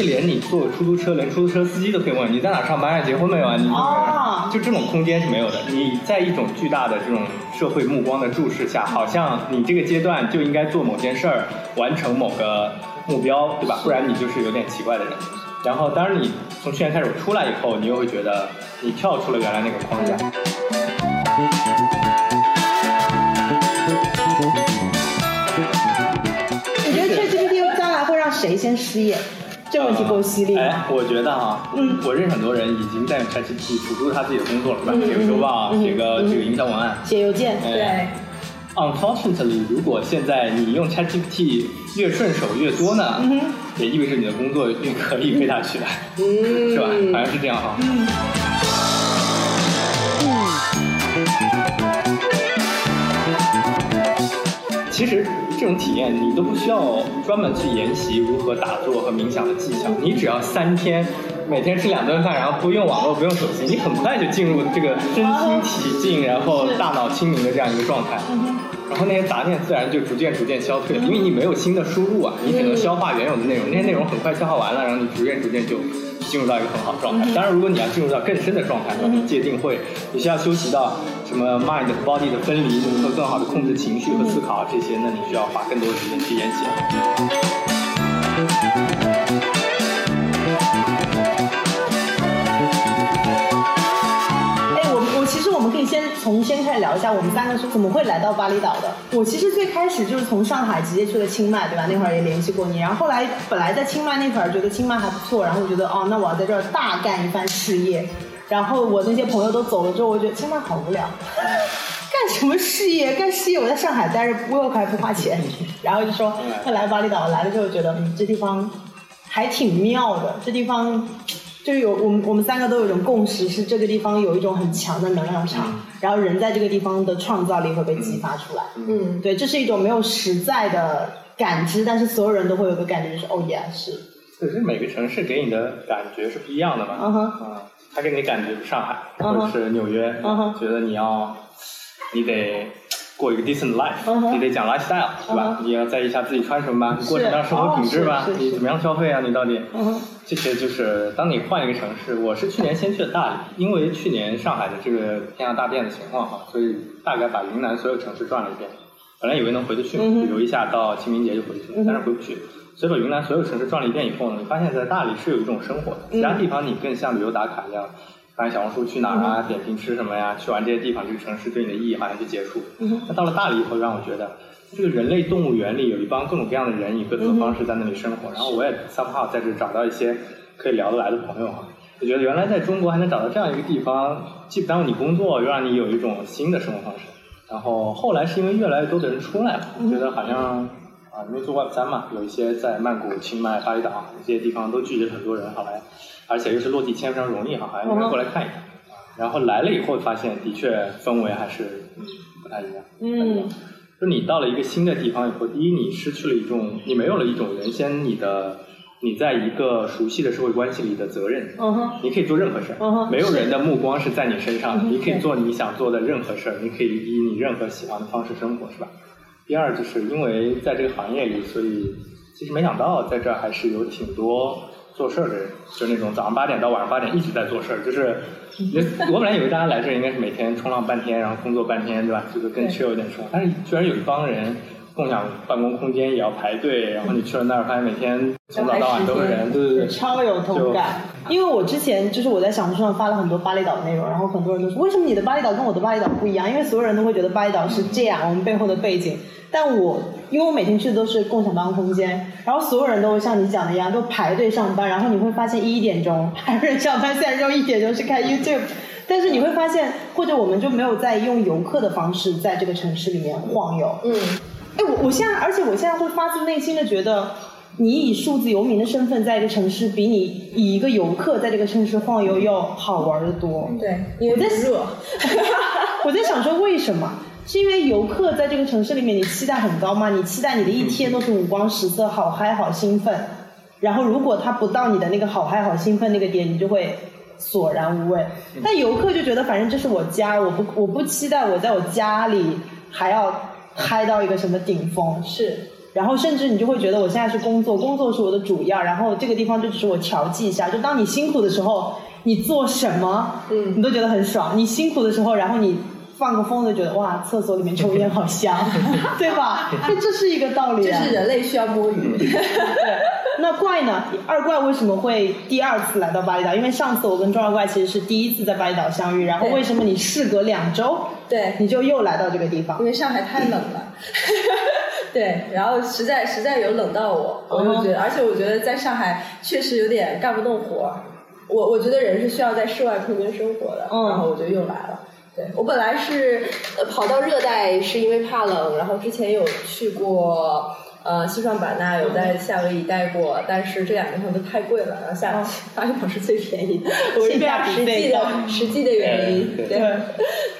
是连你坐出租车，连出租车司机都可以问你在哪上班啊，结婚没有啊？你哦就这种空间是没有的。你在一种巨大的这种社会目光的注视下，好像你这个阶段就应该做某件事儿，完成某个目标，对吧？不然你就是有点奇怪的人。然后，当然你从去年开始出来以后，你又会觉得你跳出了原来那个框架。你觉得 ChatGPT 将来会让谁先失业？这问题够犀利。哎，我觉得哈，嗯我认识很多人已经在用 ChatGPT 辅助他自己的工作了，是吧？嗯写个周写个嗯这个营销文案。写邮件，哎对，Unfortunately，如果现在你用 ChatGPT 越顺手越多呢，嗯也意味着你的工作越可以被它取代，嗯是吧？好像是这样哈。其实这种体验你都不需要专门去研习如何打坐和冥想的技巧，你只要三天，每天吃两顿饭，然后不用网络，不用手机，你很快就进入这个身心体静，然后大脑清明的这样一个状态。然后那些杂念自然就逐渐逐渐消退了，因为你没有新的输入啊，你只能消化原有的内容，那些内容很快消化完了，然后你逐渐逐渐就进入到一个很好的状态。当然，如果你要进入到更深的状态，你界定会，你需要修习到什么 mind body 的分离，如何更好的控制情绪和思考这些，那你需要花更多的时间去研习。从先开始聊一下，我们三个是怎么会来到巴厘岛的。我其实最开始就是从上海直接去了清迈，对吧？那会儿也联系过你，然后后来本来在清迈那会儿觉得清迈还不错，然后我觉得哦，那我要在这儿大干一番事业。然后我那些朋友都走了之后，我觉得清迈好无聊，干什么事业？干事业我在上海待着，我又还不花钱，然后就说那来巴厘岛，来了之后觉得嗯这地方还挺妙的，这地方就是有我们我们三个都有一种共识，是这个地方有一种很强的能量场，然后人在这个地方的创造力会被激发出来。嗯，对，这是一种没有实在的感知，但是所有人都会有个感觉，就是哦耶，是，可是每个城市给你的感觉是不一样的嘛。嗯哼。嗯，他给你感觉上海或者是纽约，嗯哼。觉得你要你得过一个 decent life，、你得讲 lifestyle 是吧？嗯你要在意一下自己穿什么吧，你过什么样的生活品质吧你怎么样消费啊？你到底？嗯，这些就是当你换一个城市，我是去年先去的大理，因为去年上海的这个天下大变的情况哈，所以大概把云南所有城市转了一遍。本来以为能回得去，旅游一下到清明节就回去，了但是回不去。所以把云南所有城市转了一遍以后呢，你发现在大理是有一种生活的，其他地方你更像旅游打卡一样，看小红书去哪儿啊，点评吃什么呀，去完这些地方，这个城市对你的意义好像就结束。那到了大理以后，让我觉得这个人类动物园里有一帮各种各样的人，以各自的方式在那里生活。然后我也 somehow 在这找到一些可以聊得来的朋友哈。我觉得原来在中国还能找到这样一个地方，既不耽误你工作，又让你有一种新的生活方式。然后后来是因为越来越多的人出来了，觉得好像啊，因为做 Web 三嘛，有一些在曼谷、清迈、巴厘岛这些地方都聚集了很多人，好来，而且又是落地签非常容易哈，好像应该过来看一看。然后来了以后发现，的确氛围还是不太一样。嗯，就你到了一个新的地方以后，第一，你失去了一种，你没有了一种原先你的你在一个熟悉的社会关系里的责任。你可以做任何事儿，没有人的目光是在你身上的，你可以做你想做的任何事儿，你可以以你任何喜欢的方式生活，是吧？第二，就是因为在这个行业里，所以其实没想到在这儿还是有挺多做事儿的人，就那种早上八点到晚上八点一直在做事儿，就是我本来以为大家来这儿应该是每天冲浪半天，然后工作半天，对吧？就是更对 chill 一点生活，但是居然有一帮人共享办公空间也要排队，然后你去了那儿发现每天从早到晚都是人，对对对，超有同感。因为我之前就是我在小红书上发了很多巴厘岛的内容，然后很多人都说为什么你的巴厘岛跟我的巴厘岛不一样？因为所有人都会觉得巴厘岛是这样，我们背后的背景。但我因为我每天去的都是共享办公空间，然后所有人都会像你讲的一样，都排队上班，然后你会发现一点钟还有人上班，虽然说一点钟是看 YouTube，但是你会发现，或者我们就没有在用游客的方式在这个城市里面晃悠。嗯，哎，我我现在，而且我现在会发自内心的觉得，你以数字游民的身份在一个城市，比你以一个游客在这个城市晃悠要好玩的多。对，因为不热。我在想说，为什么？是因为游客在这个城市里面，你期待很高吗？你期待你的一天都是五光十色、好嗨、好兴奋。然后，如果他不到你的那个好嗨、好兴奋那个点，你就会索然无味。但游客就觉得，反正这是我家，我不我不期待我在我家里还要嗨到一个什么顶峰。是，然后甚至你就会觉得我现在是工作，工作是我的主要，然后这个地方就只是我调剂一下。就当你辛苦的时候，你做什么，嗯你都觉得很爽。你辛苦的时候，然后你放个风，就觉得哇，厕所里面抽烟好香，对吧？这 这是一个道理、啊。这是人类需要摸鱼。对，那怪呢？二怪为什么会第二次来到巴厘岛？因为上次我跟中二怪其实是第一次在巴厘岛相遇，然后为什么你事隔两周，对，你就又来到这个地方因？为上海太冷了。对，然后实在实在有冷到我，我就觉得，而且我觉得在上海确实有点干不动活儿。我我觉得人是需要在室外空间生活的，嗯然后我就又来了。对我本来是呃跑到热带是因为怕冷，然后之前有去过呃西双版纳，有在夏威夷待过，但是这两个地方都太贵了，然后夏巴厘岛是最便宜的，我是非常实际的 实际的原因，对对。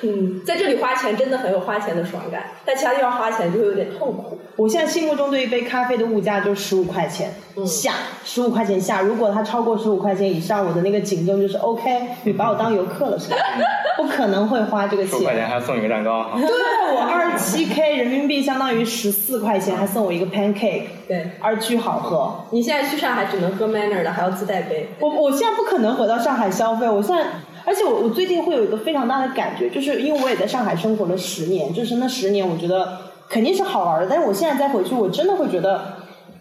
嗯，在这里花钱真的很有花钱的爽感，在其他地方花钱就会有点痛苦。我现在心目中对一杯咖啡的物价就十五块钱嗯下，十五块钱下。如果它超过十五块钱以上，我的那个警钟就是 OK，你把我当游客了是吧？不可能会花这个钱十块钱还要送一个蛋糕哈。对我二十七 K 人民币相当于十四块钱，还送我一个 pancake，对，而巨好喝。你现在去上海只能喝 Manner 的，还要自带杯。我我现在不可能回到上海消费，我现在，而且我我最近会有一个非常大的感觉，就是因为我也在上海生活了十年，就是那十年我觉得肯定是好玩的，但是我现在再回去，我真的会觉得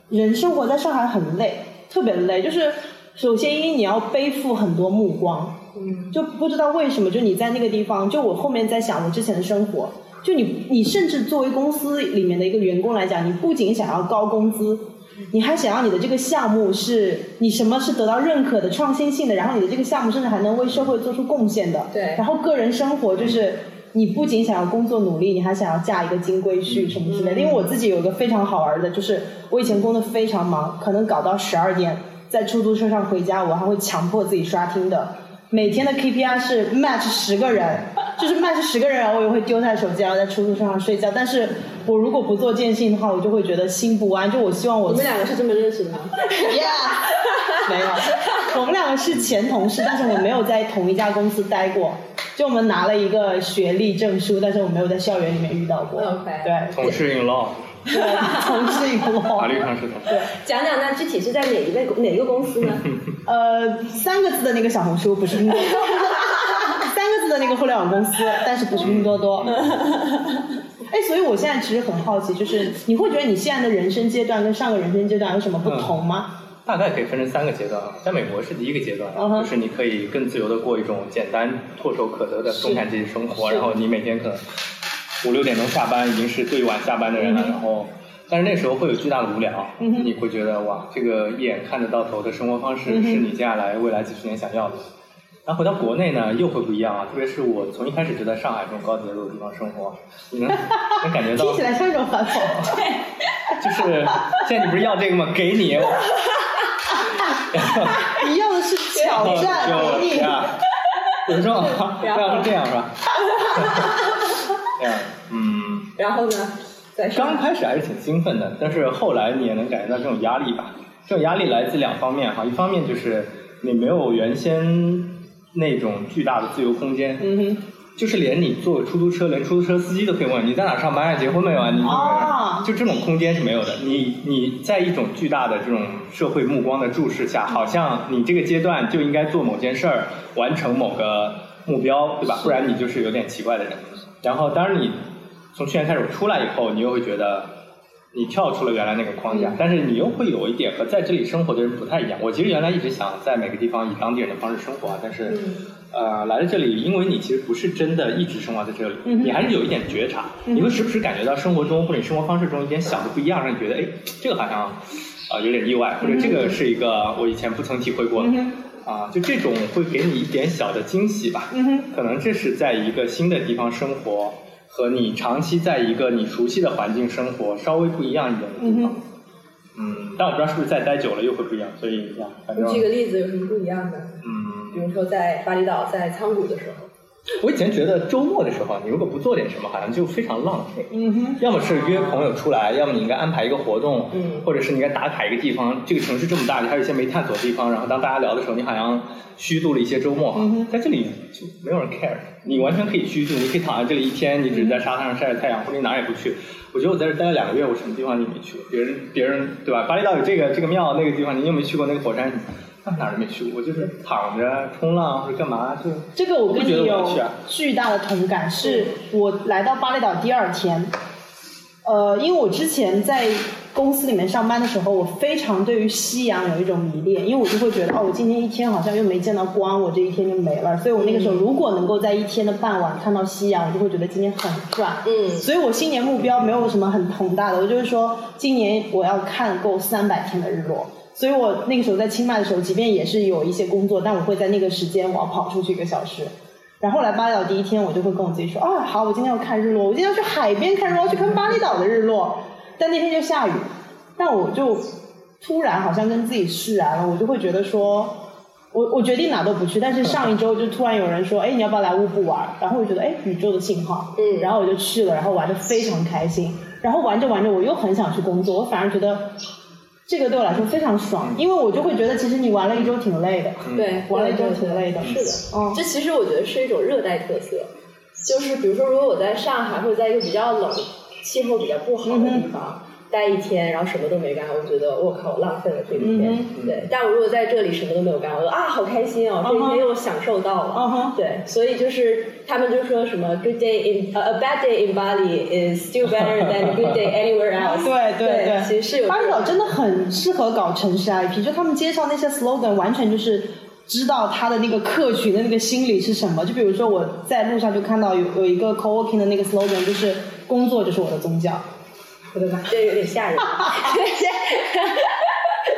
人生活在上海很累，特别累，就是首先因为你要背负很多目光，嗯，就不知道为什么，就你在那个地方，就我后面在想我之前的生活，就你你甚至作为公司里面的一个员工来讲，你不仅想要高工资，你还想要你的这个项目是你什么是得到认可的、创新性的，然后你的这个项目甚至还能为社会做出贡献的。对然后个人生活就是。你不仅想要工作努力，你还想要嫁一个金龟婿什么之类的。因为我自己有一个非常好玩的，就是我以前工作非常忙，可能搞到十二点，在出租车上回家，我还会强迫自己刷听的。每天的 KPI 是 match 十个人，就是 match 十个人，然后我也会丢下手机，然后在出租车上睡觉。但是我如果不做坚信的话，我就会觉得心不安。就我希望我你们两个是这么认识的吗？Yeah，没有，我们两个是前同事，但是我没有在同一家公司待过。就我们拿了一个学历证书，但是我没有在校园里面遇到过。OK 对，同事 in law，对，同事一个法律上是同事。对，讲讲那具体是在哪一位 哪一个公司呢？呃，三个字的那个小红书不是拼多多，三个字的那个互联网公司，但是不是拼多多。哎，所以我现在其实很好奇，就是你会觉得你现在的人生阶段跟上个人生阶段有什么不同吗？大概可以分成三个阶段啊，在美国是第一个阶段，就是你可以更自由的过一种简单、唾手可得的中产阶级生活，是然后你每天可能五六点钟下班，已经是最晚下班的人了，嗯然后。但是那时候会有巨大的无聊，嗯你会觉得哇，这个一眼看得到头的生活方式是你接下来未来几十年想要的。然后回到国内呢，又会不一样啊，特别是我从一开始就在上海这种高节奏的地方生活，你能 能感觉到听起来像一种反讽。对 就是现在你不是要这个吗？给你，你要的是挑战，给你。有时候这样是这样是吧？这样，嗯，然后呢？在刚开始还是挺兴奋的，但是后来你也能感觉到这种压力吧。这种压力来自两方面哈，一方面就是你没有原先那种巨大的自由空间，嗯哼，就是连你坐出租车，连出租车司机都可以问你在哪上班啊，结婚没有啊？你哦就这种空间是没有的。你你在一种巨大的这种社会目光的注视下，好像你这个阶段就应该做某件事儿，完成某个目标，对吧？不然你就是有点奇怪的人。然后，当然你从去年开始出来以后，你又会觉得你跳出了原来那个框架，嗯。但是你又会有一点和在这里生活的人不太一样。我其实原来一直想在每个地方以当地人的方式生活啊，但是。嗯。呃，来到这里，因为你其实不是真的一直生活在这里，嗯。你还是有一点觉察，嗯。你会时不时感觉到生活中或者你生活方式中一点小的不一样，让你觉得，哎，这个好像啊、呃有点意外，或者这个是一个我以前不曾体会过的，啊，就这种会给你一点小的惊喜吧。嗯哼，可能这是在一个新的地方生活，和你长期在一个你熟悉的环境生活稍微不一样一点的地方。嗯嗯，但我不知道是不是再待久了又会不一样，所以呀，反正你举个例子，有什么不一样的？嗯，比如说在巴厘岛，在仓谷的时候，我以前觉得周末的时候，你如果不做点什么，好像就非常浪费。嗯哼，要么是约朋友出来，要么你应该安排一个活动，嗯或者是你应该打卡一个地方。这个城市这么大，你还有一些没探索的地方。然后当大家聊的时候，你好像虚度了一些周末。嗯哼在这里就没有人 care，你完全可以虚度，你可以躺在这里一天，你只是在沙滩上晒晒太阳，或者你哪儿也不去。我觉得我在这待了两个月，我什么地方你没去过？别人别人对吧？巴厘岛有这个这个庙，那个地方你又没去过，那个火山那哪儿都没去过。我就是躺着冲浪或者干嘛就。这个我跟你有巨大的同感，是我来到巴厘岛第二天，呃，因为我之前在公司里面上班的时候，我非常对于夕阳有一种迷恋，因为我就会觉得，哦，我今天一天好像又没见到光，我这一天就没了。所以我那个时候如果能够在一天的傍晚看到夕阳，我就会觉得今天很赚。嗯所以我新年目标没有什么很宏大的，我就是说今年我要看够三百天的日落。所以我那个时候在清迈的时候，即便也是有一些工作，但我会在那个时间我要跑出去一个小时。然后后来巴厘岛第一天，我就会跟我自己说，啊，好，我今天要看日落，我今天要去海边看日落，要去看巴厘岛的日落。但那天就下雨，但我就突然好像跟自己释然了，我就会觉得说，我我决定哪都不去，但是上一周就突然有人说，哎，你要不要来乌布玩？然后我觉得，哎，宇宙的信号，嗯然后我就去了，然后玩的非常开心，然后玩着玩着我又很想去工作，我反而觉得这个对我来说非常爽，因为我就会觉得其实你玩了一周挺累的，对，玩了一周挺累的，是的，嗯这其实我觉得是一种热带特色，就是比如说，如果我在上海或者在一个比较冷、气候比较不好的地方。待一天，然后什么都没干，我觉得我靠，我浪费了这一天。嗯对，但我如果在这里什么都没有干，我就啊，好开心哦，这一天又享受到了。对，所以就是他们就说什么 good day in、uh, a bad day in Bali is still better than a good day anywhere else 对对对，其实是有巴厘岛真的很适合搞城市 IP，就他们街上那些 slogan 完全就是知道他的那个客群的那个心理是什么。就比如说我在路上就看到有有一个 co-working 的那个 slogan，就是工作就是我的宗教。我的妈，这有点吓人。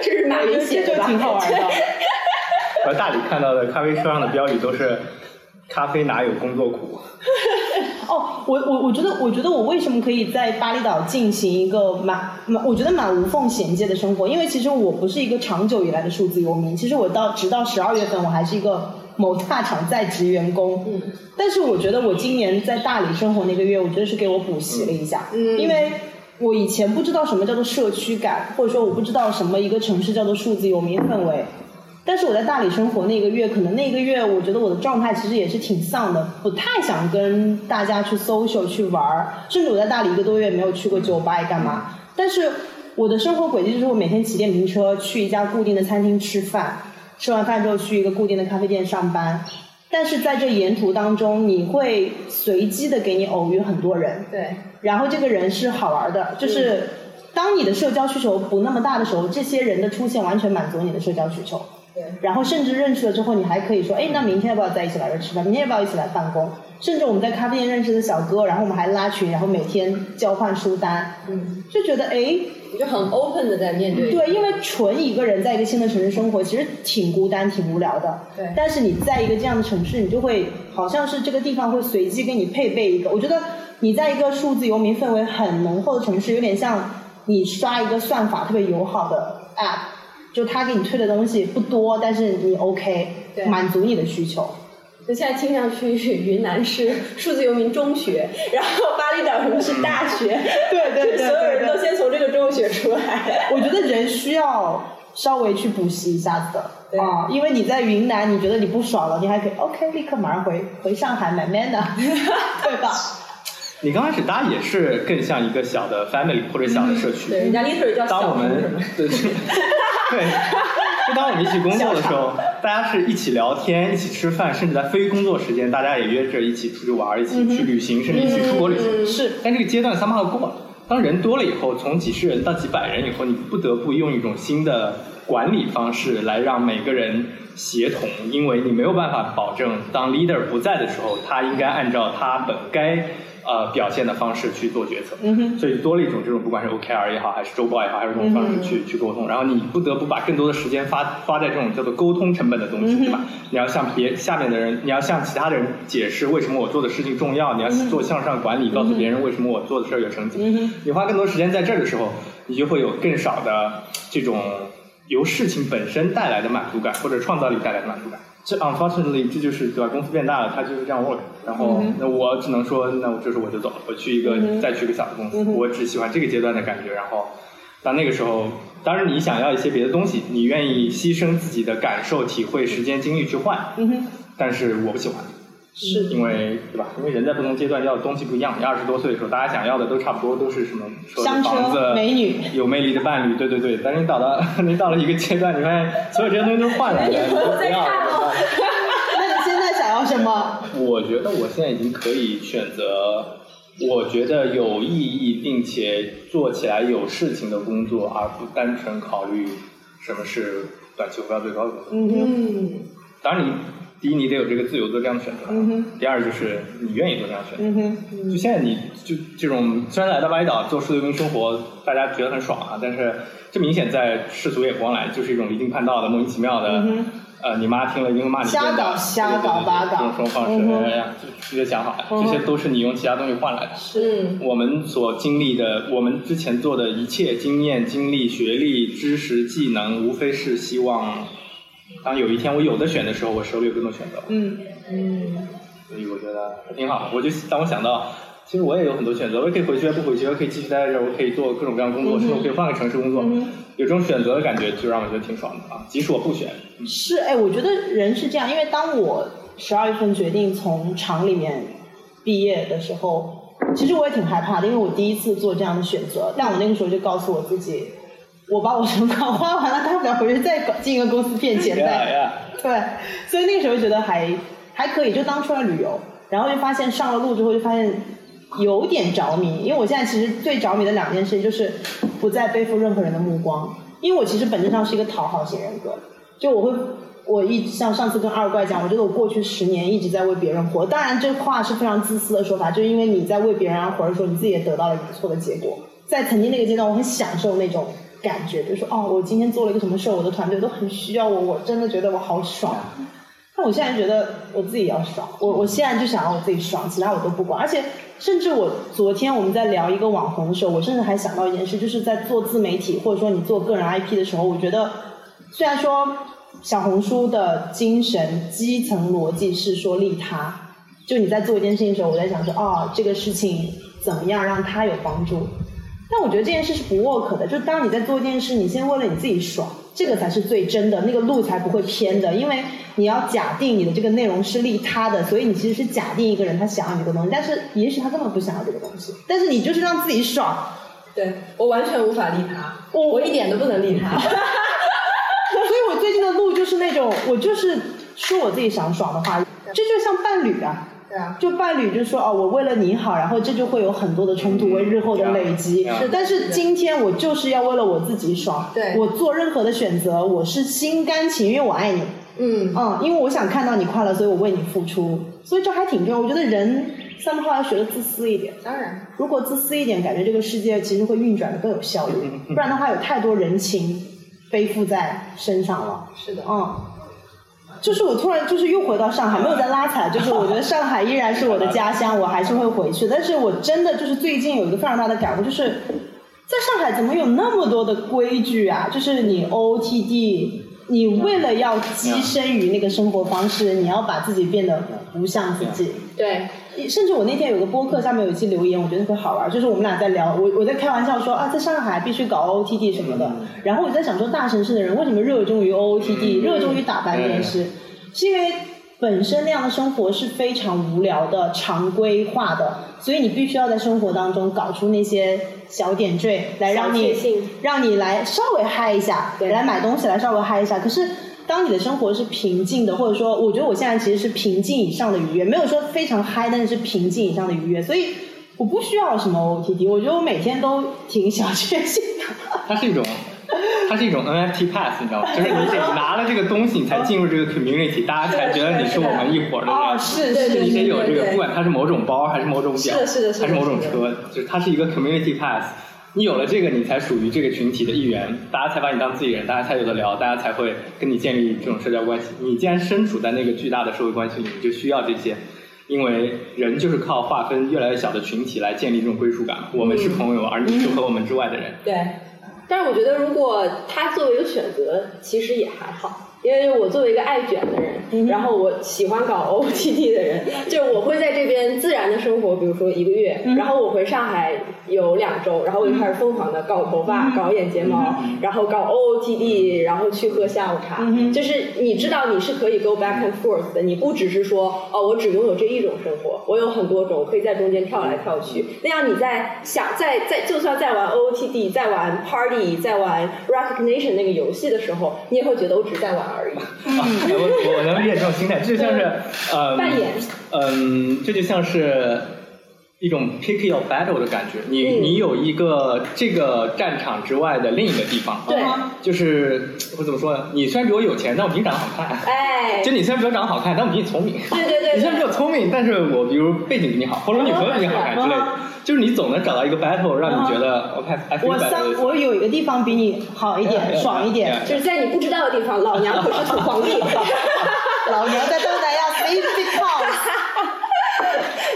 这是马云写的吧？挺好玩的。我在大理看到的咖啡车上的标语都是“咖啡哪有工作苦 哦，我我我觉得，我觉得我为什么可以在巴厘岛进行一个蛮蛮，我觉得蛮无缝衔接的生活？因为其实我不是一个长久以来的数字游民，其实我到直到十二月份，我还是一个某大厂在职员工。嗯。但是我觉得我今年在大理生活那个月，我觉得是给我补习了一下。嗯因为我以前不知道什么叫做社区感，或者说我不知道什么一个城市叫做数字游民氛围。但是我在大理生活那个月，可能那个月我觉得我的状态其实也是挺丧的，不太想跟大家去 social 去玩儿，甚至我在大理一个多月没有去过酒吧，也干嘛。但是我的生活轨迹就是我每天骑电瓶车去一家固定的餐厅吃饭，吃完饭之后去一个固定的咖啡店上班。但是在这沿途当中，你会随机的给你偶遇很多人，对，然后这个人是好玩的，就是当你的社交需求不那么大的时候，这些人的出现完全满足你的社交需求。对，然后甚至认识了之后，你还可以说，哎，那明天要不要在一起来这吃饭？明天要不要一起来办公？甚至我们在咖啡店认识的小哥，然后我们还拉群，然后每天交换书单，嗯，就觉得哎，你就很 open 的在面对。对，因为纯一个人在一个新的城市生活，其实挺孤单、挺无聊的。对但是你在一个这样的城市，你就会好像是这个地方会随机给你配备一个。我觉得你在一个数字游民氛围很浓厚的城市，有点像你刷一个算法特别友好的 app，就他给你推的东西不多，但是你 OK，对满足你的需求。就现在听上去，云南是数字游民中学，然后巴厘岛什么是大学，对对对对所有人都先从这个中学出来。我觉得人需要稍微去补习一下子的对啊，因为你在云南，你觉得你不爽了，你还可以 OK，立刻马上回回上海买 man 的，对吧？”。你刚开始搭也是更像一个小的 family 或者小的社区。对，人家 literally 叫当我们？对对，就当我们一起工作的时候，大家是一起聊天、一起吃饭，甚至在非工作时间，大家也约着一起出去玩、一起去旅行，甚至一起出国旅行。是但这个阶段三号过了，当人多了以后，从几十人到几百人以后，你不得不用一种新的管理方式来让每个人协同，因为你没有办法保证当 leader 不在的时候，他应该按照他本该呃表现的方式去做决策。所以多了一种这种不管是 OKR 也好，还是周报也好，还是这种方式去、去沟通，然后你不得不把更多的时间花花在这种叫做沟通成本的东西，对吧？你要向别下面的人，你要向其他的人解释为什么我做的事情重要，你要做向上管理，告诉别人为什么我做的事儿有成绩。你花更多时间在这儿的时候，你就会有更少的这种由事情本身带来的满足感，或者创造力带来的满足感。这 unfortunately 这就是对吧？公司变大了，它就是这样 work。然后那我只能说，那我这时候我就走了，我去一个、再去一个小的公司，我只喜欢这个阶段的感觉。然后到那个时候，当然你想要一些别的东西，你愿意牺牲自己的感受、体会、时间、精力去换，但是我不喜欢。是因为对吧？因为人在不同阶段要的东西不一样。你二十多岁的时候，大家想要的都差不多，都是什么车子、香房子、车、美女。有魅力的伴侣，对对对。但是你到了 你到了一个阶段，你发现所有这些东西都是换来的，你都不要了。那你现在想要什么？我觉得我现在已经可以选择，我觉得有意义并且做起来有事情的工作，而不单纯考虑什么是短期回报最高的工作。嗯，当然你。第一，你得有这个自由做这样的选择；第二，就是你愿意做这样的选择。就现在，你就这种虽然来到巴厘岛做数字游民生活，大家觉得很爽啊，但是这明显在世俗眼光来，就是一种离经叛道的、莫名其妙的。嗯呃，你妈听了一定会骂你。瞎搞瞎搞八搞。这种生活方式，哎呀，直接想好了，这些都是你用其他东西换来的。是。我们所经历的，我们之前做的一切经验、经历、学历、知识、技能，无非是希望。当有一天我有的选的时候，我手里有更多选择。嗯嗯，所以我觉得挺好。我就当我想到，其实我也有很多选择，我也可以回去，不回去，我可以继续待在这儿，我可以做各种各样的工作，甚至我可以换个城市工作。有这种选择的感觉，就让我觉得挺爽的啊！即使我不选，是哎，我觉得人是这样，因为当我十二月份决定从厂里面毕业的时候，其实我也挺害怕的，因为我第一次做这样的选择。但我那个时候就告诉我自己。我把我存款花完了，大不了回去再搞进一个公司骗钱呗。对，所以那个时候觉得还还可以，就当出来旅游，然后就发现上了路之后就发现有点着迷，因为我现在其实最着迷的两件事就是不再背负任何人的目光，因为我其实本质上是一个讨好型人格，就我会我一像上次跟二怪讲，我觉得我过去十年一直在为别人活，当然这话是非常自私的说法，就是因为你在为别人而活的时候，你自己也得到了不错的结果，在曾经那个阶段，我很享受那种。感觉就是说，哦，我今天做了一个什么事儿，我的团队都很需要我，我真的觉得我好爽。但我现在觉得我自己要爽，我我现在就想要我自己爽，其他我都不管。而且，甚至我昨天我们在聊一个网红的时候，我甚至还想到一件事，就是在做自媒体或者说你做个人 IP 的时候，我觉得虽然说小红书的精神基层逻辑是说利他，就你在做一件事情的时候，我在想说，哦，这个事情怎么样让他有帮助。但我觉得这件事是不 work 的，就当你在做一件事，你先为了你自己爽，这个才是最真的，那个路才不会偏的。因为你要假定你的这个内容是利他的，所以你其实是假定一个人他想要你的东西，但是也许他根本不想要这个东西，但是你就是让自己爽。对我完全无法利他，我我一点都不能利他。所以我最近的路就是那种，我就是说我自己想爽的话，这就像伴侣啊。对啊，就伴侣就说哦，我为了你好，然后这就会有很多的冲突，为日后的累积。是，但是今天我就是要为了我自己爽。对，我做任何的选择，我是心甘情愿，我爱你。嗯嗯，因为我想看到你快乐，所以我为你付出。所以这还挺重要。我觉得人三步话要学的自私一点。当然，如果自私一点，感觉这个世界其实会运转的更有效率。不然的话，有太多人情背负在身上了。是的，嗯。就是我突然就是又回到上海，没有在拉踩，就是 我觉得上海依然是我的家乡，我还是会回去。但是我真的就是最近有一个非常大的感悟，就是在上海怎么有那么多的规矩啊？就是你 OOTD，你为了要跻身于那个生活方式，你要把自己变得不像自己。对，甚至我那天有个播客下面有一期留言，我觉得特别好玩，就是我们俩在聊，我我在开玩笑说啊，在上海必须搞 OOTD 什么的。然后我在想说，大城市的人为什么热衷于 OOTD，热衷于打扮这件事？是因为本身那样的生活是非常无聊的、常规化的，所以你必须要在生活当中搞出那些小点缀来让你让你来稍微嗨一下，来买东西来稍微嗨一下。可是当你的生活是平静的，或者说，我觉得我现在其实是平静以上的愉悦，没有说非常嗨，但是是平静以上的愉悦，所以我不需要什么 OTD，我觉得我每天都挺小确幸的。它是一种。它是一种 NFT pass，你知道吗？就是你得拿了这个东西，你才进入这个 community，大家才觉得你是我们一伙的。哦，是是，你得有这个，不管它是某种包，还是某种表，还是某种车，就是它是一个 community pass。你有了这个，你才属于这个群体的一员，大家才把你当自己人，大家才有的聊，大家才会跟你建立这种社交关系。你既然身处在那个巨大的社会关系里，你就需要这些，因为人就是靠划分越来越小的群体来建立这种归属感。我们是朋友，而你是和我们之外的人。对。但是我觉得，如果他作为一个选择，其实也还好，因为我作为一个爱卷的人，然后我喜欢搞 OOTD 的人，就是我会在这边自然的生活，比如说一个月，然后我回上海有两周，然后我就开始疯狂的搞头发、搞眼睫毛，然后搞 OOTD，然后去喝下午茶。就是你知道你是可以 go back and forth 的，你不只是说哦，我只拥有这一种生活，我有很多种，我可以在中间跳来跳去。那样你在想在在就算在玩 OOTD，在玩 Party，在玩 Recognition 那个游戏的时候，你也会觉得我只是在玩而已。我我能理解这种心态，这就像是呃，扮演，嗯，这就像是一种 pick your battle 的感觉。你你有一个这个战场之外的另一个地方，对，就是我怎么说呢？你虽然比我有钱，但我比你长得好看。哎，就你虽然比我长得好看，但我比你聪明。对对对，你虽然比我聪明，但是我比如背景比你好，或者女朋友比你好看之类的。就是你总能找到一个 battle，让你觉得 OK。我三，我有一个地方比你好一点，爽一点，就是在你不知道的地方，老娘可是土皇帝，老娘在东南亚 big house，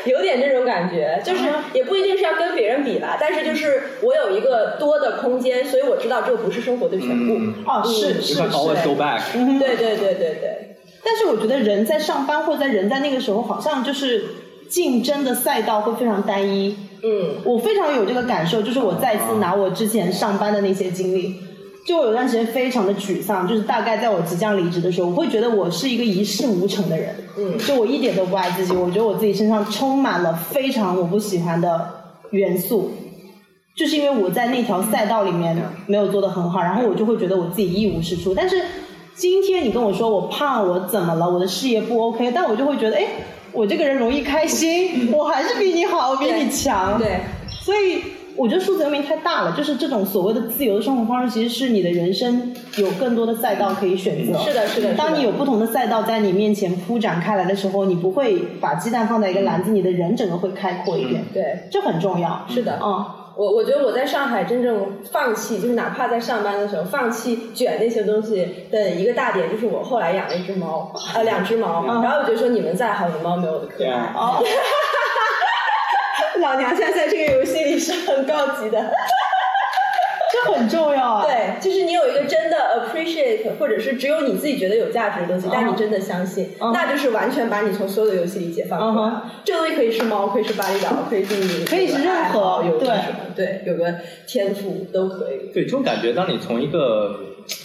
有点这种感觉，就是也不一定是要跟别人比吧，但是就是我有一个多的空间，所以我知道这不是生活的全部。哦，是是是。对对对对对。但是我觉得人在上班或者在人在那个时候，好像就是竞争的赛道会非常单一。嗯，我非常有这个感受，就是我再次拿我之前上班的那些经历，就我有段时间非常的沮丧，就是大概在我即将离职的时候，我会觉得我是一个一事无成的人，嗯，就我一点都不爱自己，我觉得我自己身上充满了非常我不喜欢的元素，就是因为我在那条赛道里面没有做得很好，然后我就会觉得我自己一无是处。但是今天你跟我说我胖，我怎么了？我的事业不 OK，但我就会觉得，哎。我这个人容易开心，我还是比你好，我比你强。对，所以我觉得数字游民太大了，就是这种所谓的自由的生活方式，其实是你的人生有更多的赛道可以选择。是的，是的。当你有不同的赛道在你面前铺展开来的时候，你不会把鸡蛋放在一个篮子，你的人整个会开阔一点。对，这很重要。是的，嗯。我我觉得我在上海真正放弃，就是哪怕在上班的时候放弃卷那些东西的一个大点，就是我后来养了一只猫，呃，两只猫，然后我就说你们再好，有猫没有我的可爱。哦，老娘现在在这个游戏里是很高级的。这很重要啊！对，就是你有一个真的 appreciate，或者是只有你自己觉得有价值的东西，但你真的相信，那就是完全把你从所有的游戏里解放出来。这东西可以是猫，可以是巴厘岛，可以是你，可以是任何有对对，有个天赋都可以。对，这种感觉，当你从一个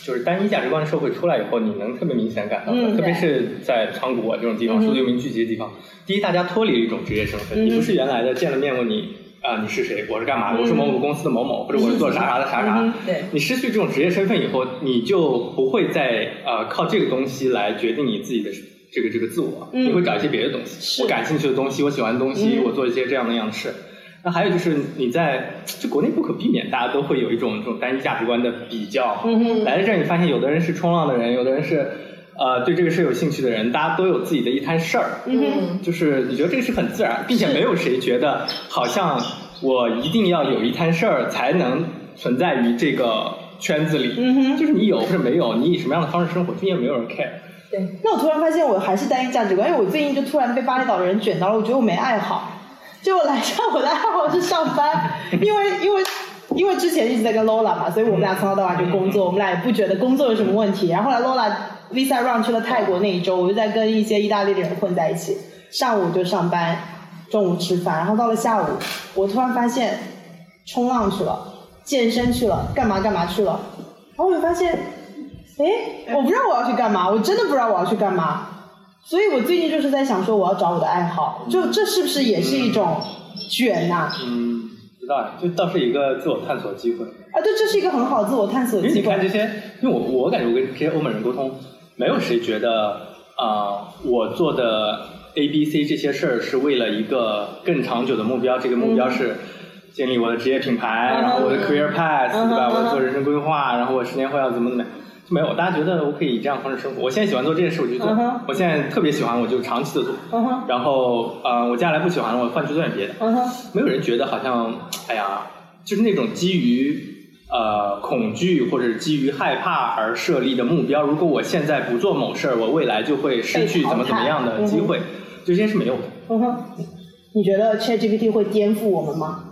就是单一价值观的社会出来以后，你能特别明显感到，特别是在昌谷啊这种地方，数字游民聚集的地方。第一，大家脱离了一种职业身份，你不是原来的见了面问你。啊，你是谁？我是干嘛的？我是某某公司的某某，或者我是做啥啥的啥啥。对，你失去这种职业身份以后，你就不会再呃靠这个东西来决定你自己的这个这个自我，你会找一些别的东西，我感兴趣的东西，我喜欢的东西，我做一些这样那样的事。那还有就是你在就国内不可避免，大家都会有一种这种单一价值观的比较。来到这儿，你发现有的人是冲浪的人，有的人是。呃，对这个事有兴趣的人，大家都有自己的一摊事儿，嗯，就是你觉得这个是很自然，并且没有谁觉得好像我一定要有一摊事儿才能存在于这个圈子里，就是你有或者没有，你以什么样的方式生活，并且没有人 care。对，那我突然发现我还是单一价值观，因为我最近就突然被巴厘岛的人卷到了，我觉得我没爱好，就我来上我的爱好是上班，因为 因为因为之前一直在跟 Lola 嘛，所以我们俩从早到晚就工作，我们俩也不觉得工作有什么问题，然后后来 Lola。Visa run 去了泰国那一周，我就在跟一些意大利的人混在一起。上午就上班，中午吃饭，然后到了下午，我突然发现冲浪去了，健身去了，干嘛干嘛去了。然后我就发现，哎，我不知道我要去干嘛，我真的不知道我要去干嘛。所以我最近就是在想说，我要找我的爱好，就这是不是也是一种卷呐？嗯，不知道，就倒是一个自我探索机会。啊，对，这是一个很好自我探索的机会。因为你看这些，因为我我感觉我跟这些欧美人沟通。没有谁觉得啊，我做的 A、B、C 这些事儿是为了一个更长久的目标。这个目标是建立我的职业品牌，然后我的 career path，对吧？我做人生规划，然后我十年后要怎么怎么，就没有。大家觉得我可以以这样方式生活。我现在喜欢做这件事，我就做。我现在特别喜欢，我就长期的做。然后呃，我接下来不喜欢了，我换去做点别的。没有人觉得好像，哎呀，就是那种基于。呃，恐惧或者基于害怕而设立的目标，如果我现在不做某事儿，我未来就会失去怎么怎么样的机会，这些是没有的。嗯哼，你觉得 ChatGPT 会颠覆我们吗？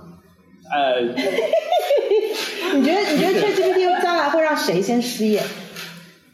呃，你觉得你觉得 ChatGPT 将来会让谁先失业？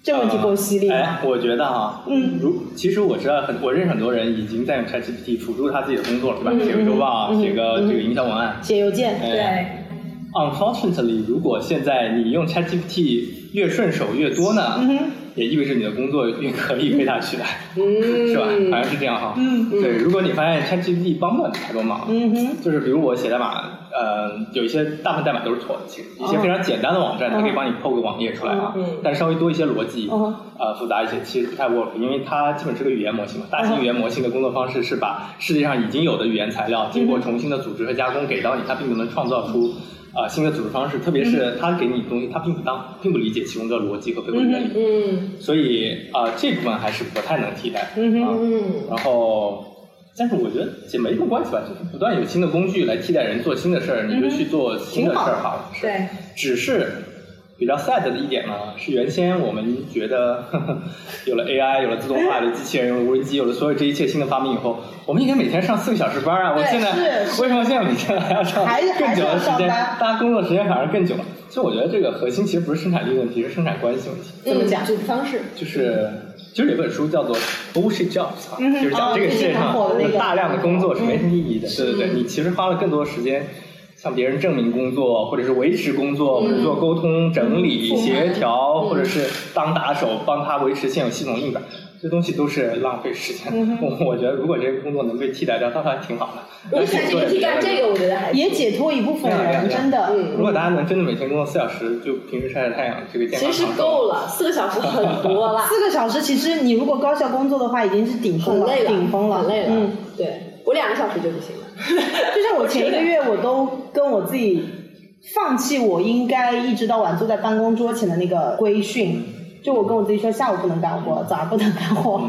这问题够犀利吗？哎，我觉得哈，嗯如其实我知道很，我认识很多人已经在用 ChatGPT 辅助他自己的工作了，对吧？嗯写个周报，嗯写个嗯这个营销文案。写邮件，哎对，Unfortunately，如果现在你用 ChatGPT 越顺手越多呢，嗯哼，也意味着你的工作也可以被它取代，嗯，是吧？好像是这样哈。嗯对，如果你发现 ChatGPT 帮不了你太多忙，嗯哼，就是比如我写代码，呃，有一些大部分代码都是错的，其实一些非常简单的网站，它可以帮你 PO 个网页出来啊，嗯但是稍微多一些逻辑，嗯呃，复杂一些，其实不太 work，因为它基本是个语言模型嘛。大型语言模型的工作方式是把世界上已经有的语言材料经过重新的组织和加工给到你，它并不能创造出。啊、新的组织方式，特别是他给你的东西，他并不当，并不理解其中的逻辑和背后的原理，嗯所以啊、这部分还是不太能替代。嗯然后，但是我觉得也没什么关系吧，就是不断有新的工具来替代人做新的事儿，你就去做新的事儿好了。是对，只是比较 sad 的一点呢，是原先我们觉得呵 呵有了 AI，有了自动化，有了机器人，有了无人机，有了所有这一切新的发明以后，我们应该每天上四个小时班啊！我现在为什么现在每天还要上更久的时间？大家工作时间反而更久了。其实我觉得这个核心其实不是生产力问题，是生产关系问题。怎么讲嗯组织方式？就是其实有本书叫做《Bullshit Jobs》就是讲这个世界上大量的工作是没什么意义的。嗯对对对，你其实花了更多时间向别人证明工作，或者是维持工作，或者做沟通、整理、嗯协调，嗯或者是当打手帮他维持现有系统运转。这东西都是浪费时间。我 我觉得，如果这个工作能被替代掉，倒还挺好的。如果 ChatGPT 干这个，我觉得还也解脱一部分人，真的。嗯如果大家能真的每天工作四小时，就平时晒晒太阳，这个健其实是康长寿够了，四个小时很多了，四个小时，其实你如果高效工作的话，已经是顶峰了，很累了，顶峰了，很累了。嗯，对我两个小时就不行了。就像我前一个月，我都跟我自己放弃我应该一直到晚坐在办公桌前的那个规训，就我跟我自己说，下午不能干活，早上不能干活，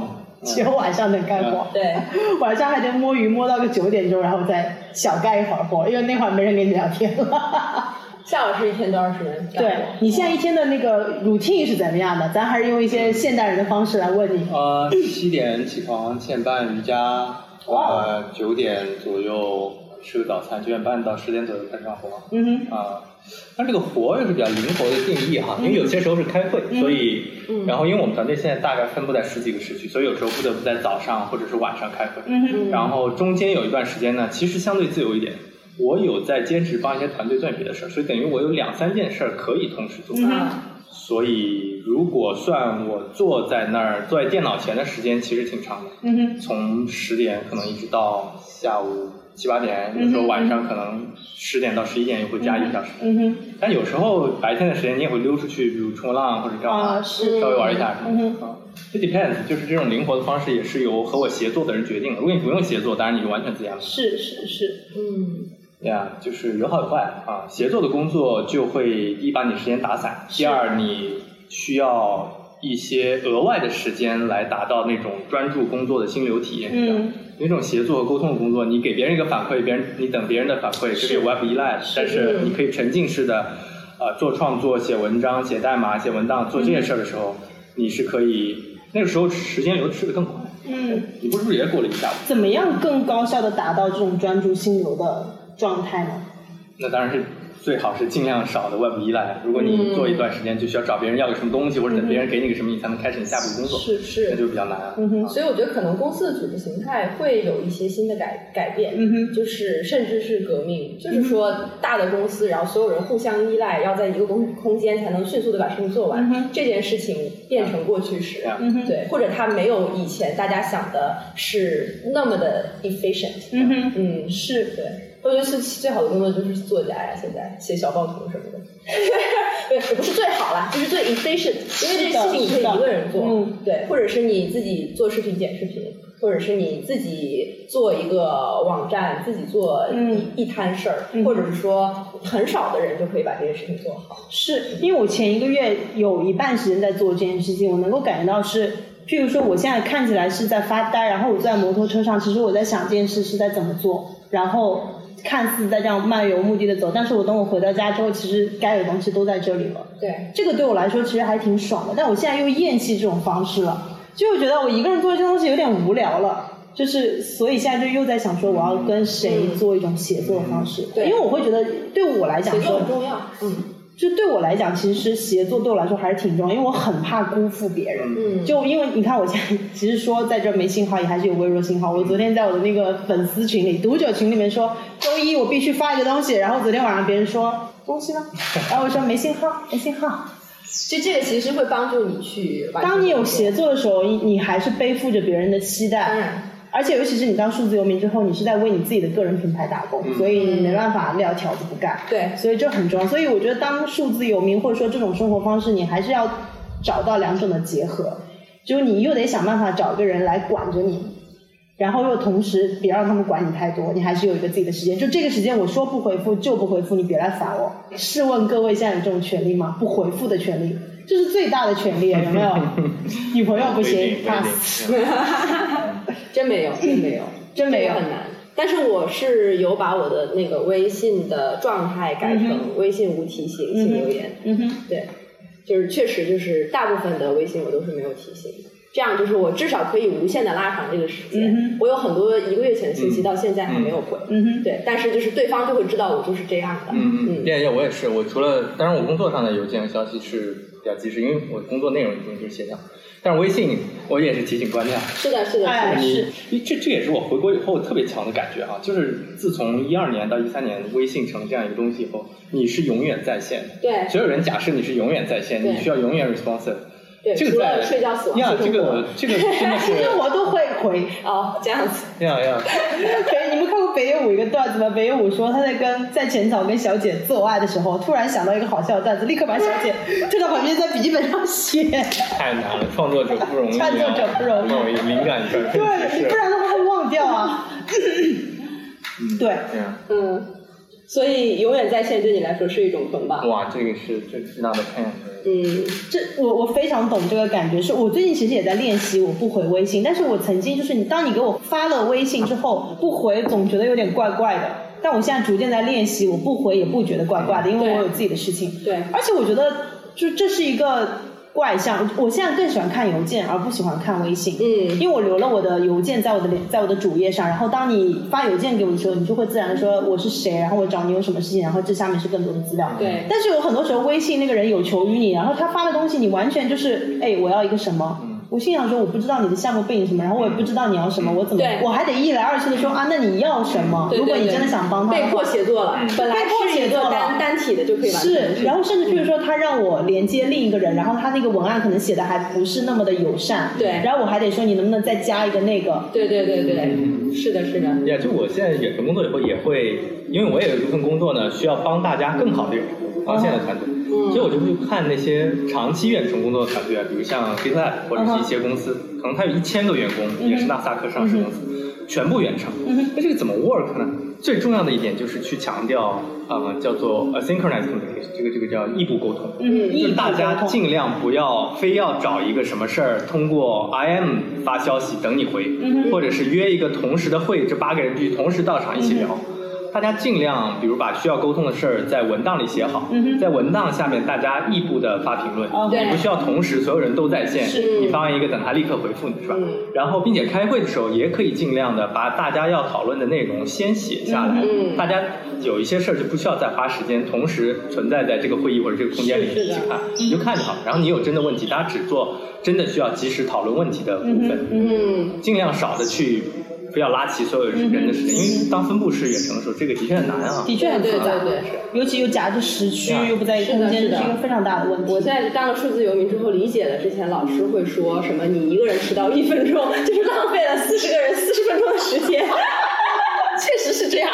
只有晚上能干活。对，晚上还得摸鱼摸到个九点钟，然后再小干一会儿活，因为那会儿没人跟你聊天了。下午是一天多少时间？对你现在一天的那个 routine 是怎么样的？咱还是用一些现代人的方式来问你。呃，七点起床，七点半瑜伽，呃，九点左右吃个早餐，九点半到十点左右开始干活。嗯哼，啊、但这个活又是比较灵活的定义哈，因为有些时候是开会，所以，然后因为我们团队现在大概分布在十几个时区，所以有时候不得不在早上或者是晚上开会。嗯哼，然后中间有一段时间呢，其实相对自由一点。我有在兼职帮一些团队做点别的事儿，所以等于我有两三件事儿可以同时做。嗯啊，所以如果算我坐在那儿坐在电脑前的时间，其实挺长的。嗯哼，从十点可能一直到下午七八点，有时候晚上可能十点到十一点又会加一个小时。嗯哼，但有时候白天的时间你也会溜出去，比如冲个浪或者干嘛，稍微玩一下什么嗯的。啊，这 depends，就是这种灵活的方式也是由和我协作的人决定的。如果你不用协作，当然你就完全自由了。是是是，嗯，对啊，就是有好有坏啊。协作的工作就会第一把你时间打散，第二你需要一些额外的时间来达到那种专注工作的心流体验。嗯，那种协作和沟通的工作，你给别人一个反馈，别人你等别人的反馈，这是有 web 依赖的，但是你可以沉浸式的呃做创作、写文章、写代码、写文档，做这些事儿的时候，你是可以那个时候时间流逝的更快。嗯，你不是不是也过了一下午？怎么样更高效的达到这种专注心流的状态呢？那当然是最好是尽量少的外部依赖。如果你做一段时间就需要找别人要个什么东西，或者等别人给你个什么，你才能开始你下一步工作，是。是那就比较难啊。嗯哼。啊。所以我觉得可能公司的组织形态会有一些新的改改变，嗯哼。就是甚至是革命，就是说大的公司，然后所有人互相依赖，要在一个空空间才能迅速的把事情做完，嗯哼。这件事情变成过去式，嗯哼。对，或者它没有以前大家想的是那么的 efficient，嗯哼，嗯，是对，我觉得是最好的工作就是作家呀，现在写小报童什么的。对，也不是最好啦，就是最 efficient，因为这个事情你可以一个人做，嗯对，或者是你自己做视频剪视频，或者是你自己做一个网站，自己做一、嗯一摊事儿，嗯或者是说很少的人就可以把这件事情做好。是因为我前一个月有一半时间在做这件事情，我能够感觉到是，譬如说我现在看起来是在发呆，然后我坐在摩托车上，其实我在想这件事是在怎么做，然后看似在这样漫游目的的走，但是我等我回到家之后，其实该有的东西都在这里了。对，这个对我来说其实还挺爽的，但我现在又厌弃这种方式了，就我觉得我一个人做这东西有点无聊了。就是，所以现在就又在想说，我要跟谁做一种协作的方式？对因为我会觉得，对我来讲说协作很，重要。嗯，就对我来讲，其实协作对我来说还是挺重要，因为我很怕辜负别人。嗯就因为你看，我现在其实说在这没信号，也还是有微弱信号。我昨天在我的那个粉丝群里、读者群里面说，周一我必须发一个东西，然后昨天晚上别人说东西呢，然后我说没信号，没信号。就这个其实会帮助你去当你有协作的时候，你你还是背负着别人的期待。当然而且尤其是你当数字游民之后，你是在为你自己的个人品牌打工，所以你没办法撂挑子不干。对所以这很重要。所以我觉得当数字游民或者说这种生活方式，你还是要找到两种的结合，就是你又得想办法找一个人来管着你。然后又同时别让他们管你太多，你还是有一个自己的时间。就这个时间，我说不回复就不回复，你别来烦我。试问各位，现在有这种权利吗？不回复的权利，这是最大的权利，有没有？女朋友不行不一定不一定，pass。真没有，真没有，真没有很难。但是我是有把我的那个微信的状态改成微信无提醒，请留言。嗯哼。对，就是确实就是大部分的微信我都是没有提醒的，这样就是我至少可以无限的拉长这个时间。嗯我有很多一个月前的信息到现在还没有回。嗯哼。对，但是就是对方就会知道我就是这样的。嗯嗯，嗯我也是，我除了当然我工作上的邮件和消息是比较及时，因为我工作内容已经就是写上，但是微信我也是提醒关掉。是的，是的，哎是的。你这这也是我回国以后特别强的感觉啊，就是自从一二年到一三年，微信成这样一个东西以后，你是永远在线的。对所有人假设你是永远在线，你需要永远 responsive。对，除这个在了睡觉、死亡、这个这个真的是 其实我都会回。哦，这样子。呀呀，北，你们看过北野武一个段子吗？北野武说他在跟在浅草跟小姐做爱的时候，突然想到一个好笑的段子，立刻把小姐 推到旁边，在笔记本上写。太难了，创作者不容易、啊，创作者不容易不灵感转瞬即对，不。然的话会忘掉啊。对，嗯，所以永远在线对你来说是一种捆绑。哇，这个是最巨大的 pain。嗯，这我我非常懂这个感觉，是我最近其实也在练习我不回微信，但是我曾经就是你当你给我发了微信之后不回，总觉得有点怪怪的。但我现在逐渐在练习，我不回也不觉得怪怪的，因为我有自己的事情。对而且我觉得就这是一个怪象，我现在更喜欢看邮件，而不喜欢看微信。嗯因为我留了我的邮件在我的脸在我的主页上，然后当你发邮件给我的时候，你就会自然的说我是谁，然后我找你有什么事情，然后这下面是更多的资料。对但是有很多时候微信那个人有求于你，然后他发的东西你完全就是，哎，我要一个什么？我心想说我不知道你的项目背景什么，然后我也不知道你要什么，我怎么对。我还得一来二去的说啊，那你要什么？如果你真的想帮他，被迫写作了，本来被迫是一个协作了。单单体的就可以完成是，然后甚至就是说，他让我连接另一个人，然后他那个文案可能写的还不是那么的友善，对。然后我还得说你能不能再加一个那个，对对对对，是的，是的。呀，就我现在远程工作以后也会，因为我也有一份工作呢，需要帮大家更好的远程现在的团队，所以我就会看那些长期远程工作的团队啊，比如像 GitLab 或者是一些公司，可能它有一千个员工，也是纳斯达克上市公司，全部远程。那这个怎么 work 呢？最重要的一点就是去强调，呃，叫做 asynchronous communication，这个这个叫异步沟通。嗯，就是大家尽量不要非要找一个什么事儿，通过 IM 发消息等你回，或者是约一个同时的会，这八个人必须同时到场一起聊。大家尽量，比如把需要沟通的事儿在文档里写好，在文档下面大家异步的发评论，对。你不需要同时所有人都在线，你发完一个等他立刻回复你是吧？嗯。然后并且开会的时候也可以尽量的把大家要讨论的内容先写下来，嗯大家有一些事儿就不需要再花时间同时存在在这个会议或者这个空间里面是的。一起看，你就看就好。然后你有真的问题，大家只做真的需要及时讨论问题的部分，嗯，尽量少的去不要拉齐所有人的时间，因为当分布式远程的时候，这个的确很难啊。的确很对复杂，对对是。尤其又夹着时区，又不在一个空间，是的这是一个非常大的问题。我现在当了数字游民之后，理解了之前老师会说什么，你一个人迟到一分钟，就是浪费了四十个人四十分钟的时间。确实是这样。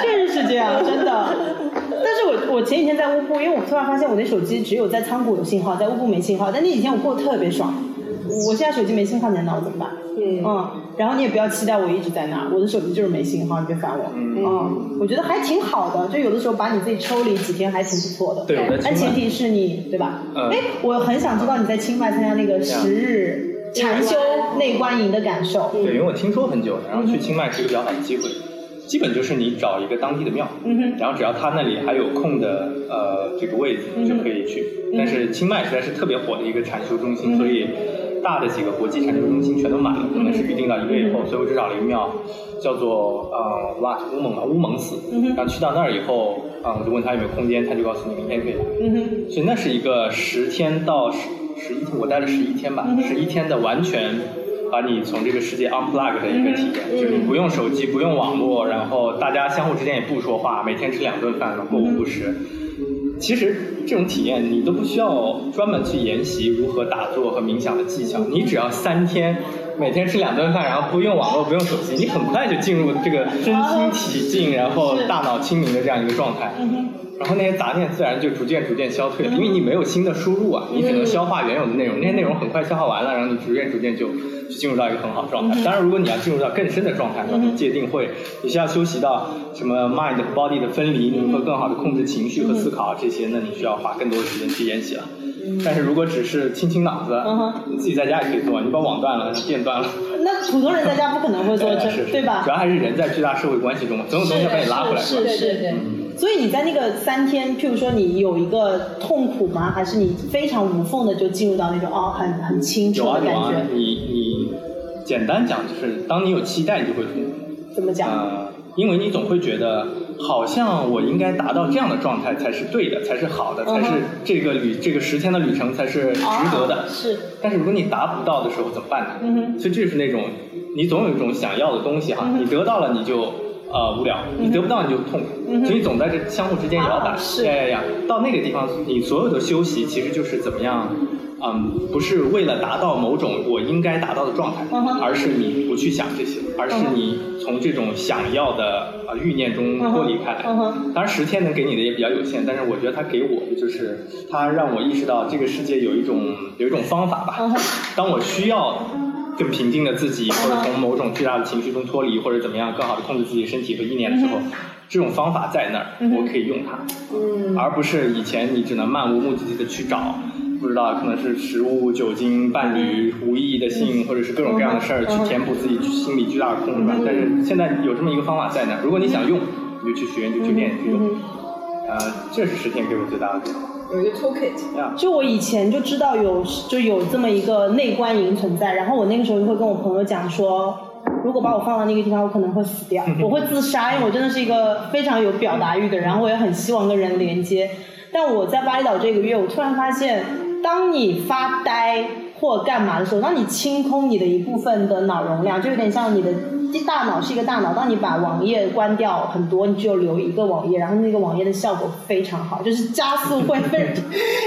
确实是这样，真的。但是我我前几天在乌布，因为我突然发现我的手机只有在仓库有信号，在乌布没信号。但那几天我过得特别爽。我现在手机没信号，你能拿我怎么办？嗯嗯，然后你也不要期待我一直在那，我的手机就是没信号，你别烦我。嗯，我觉得还挺好的，就有的时候把你自己抽离几天还挺不错的。对，但前提是你对吧？嗯哎、我很想知道你在清迈参加那个十日禅修内观营的感受。对，因为我听说很久了，然后去清迈是一个比较好的机会。基本就是你找一个当地的庙，嗯哼然后只要他那里还有空的呃这个位子，你就可以去。但是清迈实在是特别火的一个禅修中心，所以大的几个国际禅修中心全都满了，可能是预定到一个月以后，所以我只找了一个庙，叫做呃乌蒙吧乌蒙寺，然后去到那儿以后，啊、我就问他有没有空间，他就告诉你明天可以来。嗯，所以那是一个十天到十十一天，我待了十一天吧，十一天的完全把你从这个世界 unplug 的一个体验，就是你不用手机，不用网络，然后大家相互之间也不说话，每天吃两顿饭，过午不食。其实这种体验你都不需要专门去研习如何打坐和冥想的技巧，你只要三天。每天吃两顿饭，然后不用网络，不用手机，你很快就进入这个身心体静，然后大脑清明的这样一个状态。然后那些杂念自然就逐渐逐渐消退了，因为你没有新的输入啊，你只能消化原有的内容，那些内容很快消化完了，然后你逐渐逐渐就就进入到一个很好的状态。当然，如果你要进入到更深的状态，那界定会，你需要修习到什么 mind 和 body 的分离，你会更好的控制情绪和思考这些，那你需要花更多的时间去研习了。但是如果只是清清脑子你自己在家也可以做，你把网断了，电断了，那普通人在家不可能会做 这，是是对吧主？要还是人在巨大社会关系中，总有东西要把你拉回来。是对对对。所以你在那个三天，譬如说你有一个痛苦吗？还是你非常无缝的就进入到那种哦很很清楚有啊有啊的感觉？，你你简单讲就是，当你有期待，你就会痛苦。怎么讲？呃，因为你总会觉得，好像我应该达到这样的状态才是对的，才是好的，才是这个旅这个十天的旅程才是值得的。哦是，但是如果你达不到的时候怎么办呢？嗯哼所以这就是那种你总有一种想要的东西哈，嗯你得到了你就呃无聊，你得不到你就痛苦，嗯所以总在这相互之间摇摆。啊是呀呀呀！到那个地方，你所有的休息其实就是怎么样。嗯，不是为了达到某种我应该达到的状态，而是你不去想这些，而是你从这种想要的呃欲念中脱离开来。当然，十天能给你的也比较有限，但是我觉得它给我的就是，它让我意识到这个世界有一种有一种方法吧。当我需要更平静的自己，或者从某种巨大的情绪中脱离，或者怎么样更好的控制自己身体和意念的时候，这种方法在那儿，我可以用它，嗯，而不是以前你只能漫无目的的去找。不知道，可能是食物、酒精、伴侣、无意义的性，或者是各种各样的事儿，去填补自己心里巨大的空，是吧？但是现在有这么一个方法在那儿，如果你想用，你就去学，你就去练，去用。呃，这是十天给我最大的变化。有一个 toolkit，呀，就我以前就知道有就有这么一个内观营存在，然后我那个时候就会跟我朋友讲说，如果把我放到那个地方，我可能会死掉，我会自杀，因为我真的是一个非常有表达欲的人，然后我也很希望跟人连接。但我在巴厘岛这个月，我突然发现，当你发呆或干嘛的时候，当你清空你的一部分的脑容量，就有点像你的大脑是一个大脑，当你把网页关掉很多，你只有留一个网页，然后那个网页的效果非常好，就是加速会非，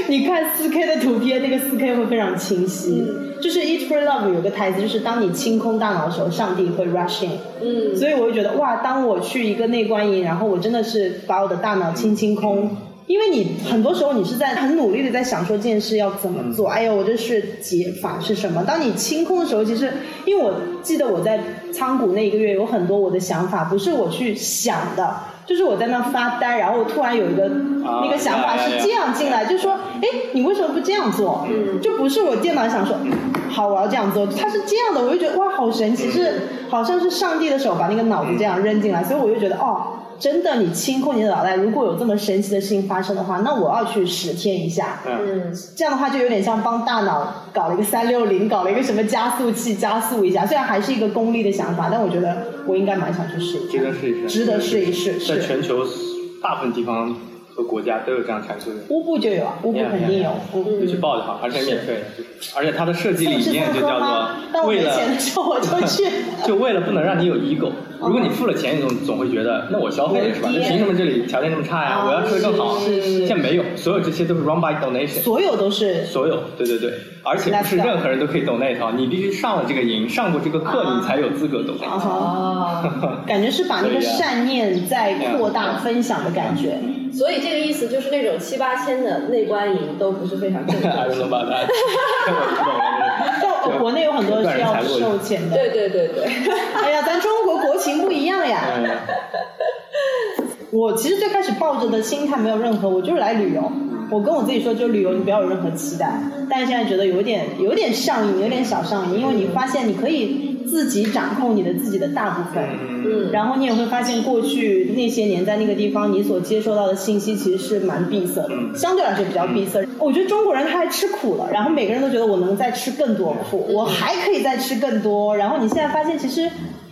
你看 4K 的图片，那个 4K 会非常清晰。就是 Eat Free Love 有个台词，就是当你清空大脑的时候，上帝会 rush in。嗯，所以我就觉得哇，当我去一个内观营，然后我真的是把我的大脑清清空，因为你很多时候你是在很努力的在想说这件事要怎么做，哎呦，我这是解法是什么？当你清空的时候，其实因为我记得我在仓谷那一个月有很多我的想法，不是我去想的。就是我在那发呆，然后我突然有一个、啊那个想法是这样进来，就是说，哎，你为什么不这样做？嗯就不是我电脑想说，好，我要这样做，它是这样的，我就觉得哇，好神奇，是好像是上帝的手把那个脑子这样扔进来，所以我就觉得哦，真的，你清空你的脑袋，如果有这么神奇的事情发生的话，那我要去实践一下。嗯，嗯，这样的话就有点像帮大脑搞了一个三六零，搞了一个什么加速器，加速一下。虽然还是一个功利的想法，但我觉得我应该蛮想去试一下。值得试一试，值得试一试在全球大部分地方和国家都有这样阐述的。乌布就有啊，乌布肯定有。嗯就去报就好，而且免费而且它的设计理念就叫做为了钱的时候我就去。就为了不能让你有 ego。如果你付了钱，你总总会觉得，那我消费了是吧？那凭什么这里条件这么差呀？啊我要吃的更好。现在没有，所有这些都是 run by donation。所有都是所有，对对对，而且不是任何人都可以 donate 哦，你必须上了这个营，上过这个课，啊你才有资格 donate。哦，感觉是把那个善念在扩大分享的感觉。所以这个意思就是那种七八千的内观营都不是非常正常。但 国内有很多是要收钱的。对对对对，哎呀，咱中国国情不一样呀。嗯 我其实最开始抱着的心态没有任何，我就是来旅游。我跟我自己说，就旅游，你不要有任何期待。但是现在觉得有点有点上瘾，有点小上瘾，因为你发现你可以自己掌控你的自己的大部分。嗯，然后你也会发现，过去那些年在那个地方，你所接收到的信息其实是蛮闭塞的，相对来说比较闭塞。我觉得中国人他还吃苦了，然后每个人都觉得我能再吃更多苦，我还可以再吃更多。然后你现在发现，其实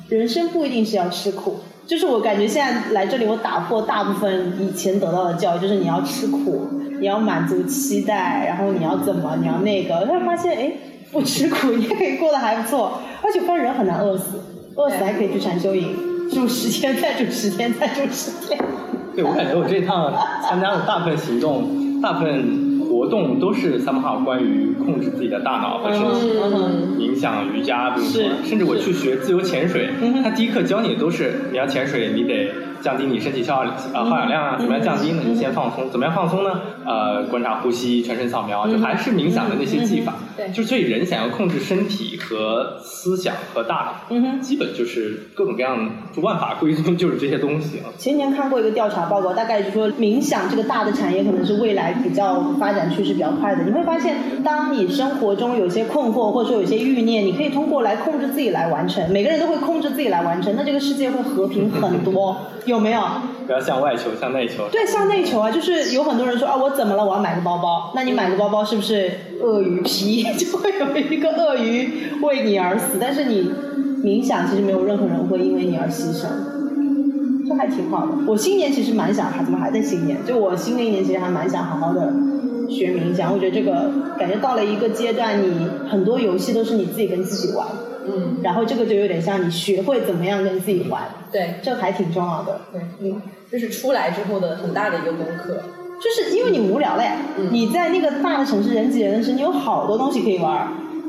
人生不一定是要吃苦。就是我感觉现在来这里，我打破大部分以前得到的教育，就是你要吃苦，你要满足期待，然后你要怎么，你要那个。但发现哎，不吃苦你 也可以过得还不错，而且发现人很难饿死，饿死还可以去禅修营，住十天再住十天再住十天。对我感觉我这趟参加的大部分行动，大部分。活动都是 somehow 关于控制自己的大脑和身体，冥想、瑜伽，比如说，甚至我去学自由潜水，他第一课教你的都是你要潜水，你得。降低你身体消耗呃耗氧量啊？怎么样降低呢？你先放松，怎么样放松呢？呃，观察呼吸，全身扫描，就还是冥想的那些技法。对，就所以人想要控制身体和思想和大脑，嗯哼，基本就是各种各样，就万法归宗，就是这些东西啊。前年看过一个调查报告，大概就说冥想这个大的产业可能是未来比较发展趋势比较快的。你会发现，当你生活中有些困惑或者说有些欲念，你可以通过来控制自己来完成。每个人都会控制自己来完成，那这个世界会和平很多。有没有？不要向外求，向内求。对，向内求啊，就是有很多人说啊，我怎么了？我要买个包包。那你买个包包是不是鳄鱼皮 就会有一个鳄鱼为你而死？但是你冥想，其实没有任何人会因为你而牺牲，这还挺好的。我新年其实蛮想，怎么还在新年？就我新的一年其实还蛮想好好的学冥想。我觉得这个感觉到了一个阶段，你很多游戏都是你自己跟自己玩。嗯，然后这个就有点像你学会怎么样跟自己玩，对，这还挺重要的。对，嗯，这是出来之后的很大的一个功课，就是因为你无聊了呀。嗯，你在那个大的城市人挤人的时候，你有好多东西可以玩，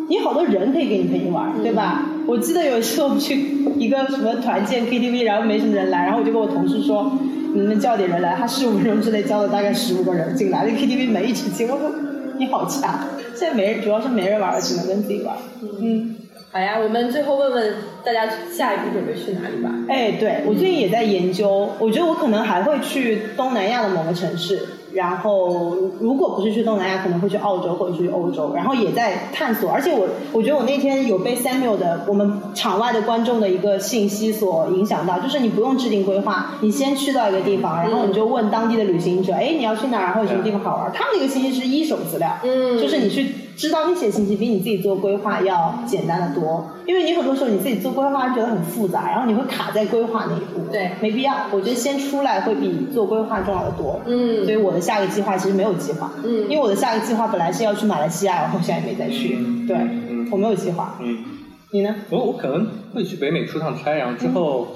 你有好多人可以跟你陪你玩，对吧？我记得有一次我们去一个什么团建 KTV，然后没什么人来，然后我就跟我同事说，你们叫点人来，他十五分钟之内叫了大概十五个人进来，那 KTV 没一起进，我说你好强。现在没人，主要是没人玩，只能跟自己玩。嗯。好呀，我们最后问问大家下一步准备去哪里吧。哎，对我最近也在研究，我觉得我可能还会去东南亚的某个城市。然后，如果不是去东南亚，可能会去澳洲或者去欧洲。然后也在探索，而且我我觉得我那天有被 Samuel 的我们场外的观众的一个信息所影响到，就是你不用制定规划，你先去到一个地方，然后你就问当地的旅行者，哎，你要去哪儿？然后有什么地方好玩？他们那个信息是一手资料，嗯，就是你去知道那些信息，比你自己做规划要简单的多。因为你很多时候你自己做规划觉得很复杂，然后你会卡在规划那一步，对，没必要。我觉得先出来会比做规划重要的多。嗯，所以我的下个计划其实没有计划。嗯，因为我的下个计划本来是要去马来西亚，然后现在也没再去。对，我没有计划。嗯，你呢？我我可能会去北美出趟差，然后之后。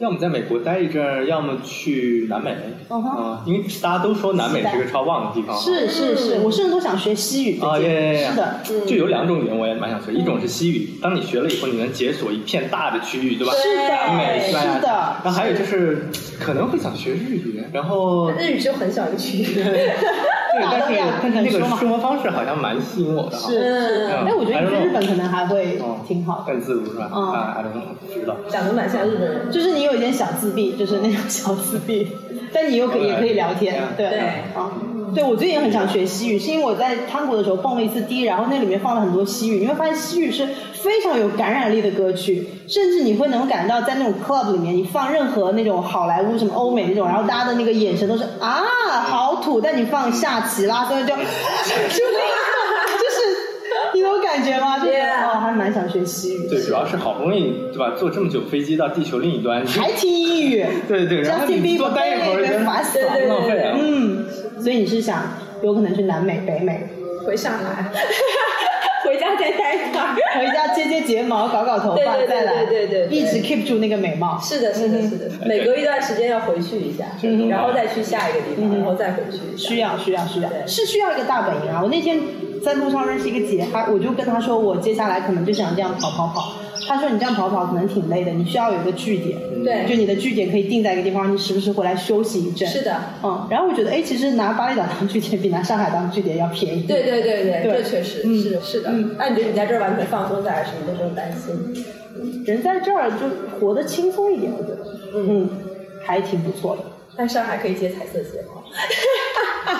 要么在美国待一阵儿，要么去南美。嗯哼，因为大家都说南美是个超棒的地方。是是是，我甚至都想学西语。啊耶是的，就有两种语言我也蛮想学，一种是西语，当你学了以后，你能解锁一片大的区域，对吧？是的，美。是的。然后还有就是可能会想学日语，然后日语就很小一个区域。对，但是但是那个生活方式好像蛮吸引我的。是。是。哎，我觉得你去日本可能还会挺好，更自如是吧？啊，还能知道。长得蛮像日本人，就是你有一点小自闭，就是那种小自闭，但你又可也可以聊天，对。啊。对，我最近也很想学西语，是因为我在汤国的时候蹦了一次迪，然后那里面放了很多西语，你会发现西语是非常有感染力的歌曲，甚至你会能感到在那种 club 里面，你放任何那种好莱坞什么欧美那种，然后大家的那个眼神都是啊好土，但你放下棋啦，所以就 就就是你有感觉吗？就是哦，还蛮想学西语。对，主要是好不容易对吧，坐这么久飞机到地球另一端，还听英语。对对，然后你多待一会儿，烦死了，浪费啊。嗯。所以你是想有可能去南美、北美，回上海，回家再戴一 回家接接睫毛、搞搞头发，再来，对对对，一直 keep 住那个美貌。是的，是的，是的，每隔一段时间要回去一下，然后再去下一个地方，然后再回去。需要，需要，需要，是需要一个大本营啊！我那天在路上认识一个姐，她我就跟她说，我接下来可能就想这样跑跑跑。他说：“你这样跑跑可能挺累的，你需要有一个据点，对，就你的据点可以定在一个地方，你时不时回来休息一阵。是的，嗯。然后我觉得，哎，其实拿巴厘岛当据点比拿上海当据点要便宜。对对对对，这确实是是的。那你觉得你在这儿完全放松下来，什么都不用担心？人在这儿就活得轻松一点，我觉得，嗯，还挺不错的。但上海可以接彩色睫毛。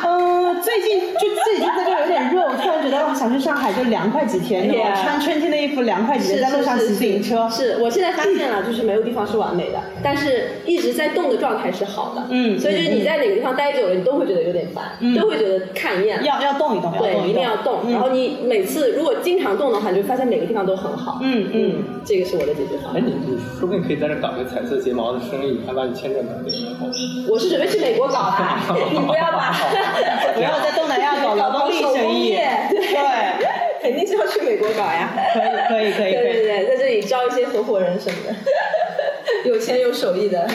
嗯，最近就最近在这有点热，我突然觉得哦想去上海就凉快几天，穿春天的衣服凉快几天，在路上骑自行车。是我现在发现了，就是没有地方是完美的，但是一直在动的状态是好的。嗯所以就是你在哪个地方待久了，你都会觉得有点烦，嗯都会觉得看厌。要要动一动，要动对，一定要动。嗯然后你每次如果经常动的话，你就发现每个地方都很好。嗯嗯，这个是我的解决方哎，案。你你说不定可以在这搞个彩色睫毛的生意，还把你签证搞定以后。我是准备去美国搞啦，你不要把 不要在东南亚搞劳动力生意。对对，肯定是要去美国搞呀。可以可以可以。对对对，在这里招一些合伙人什么的，有钱有手艺的。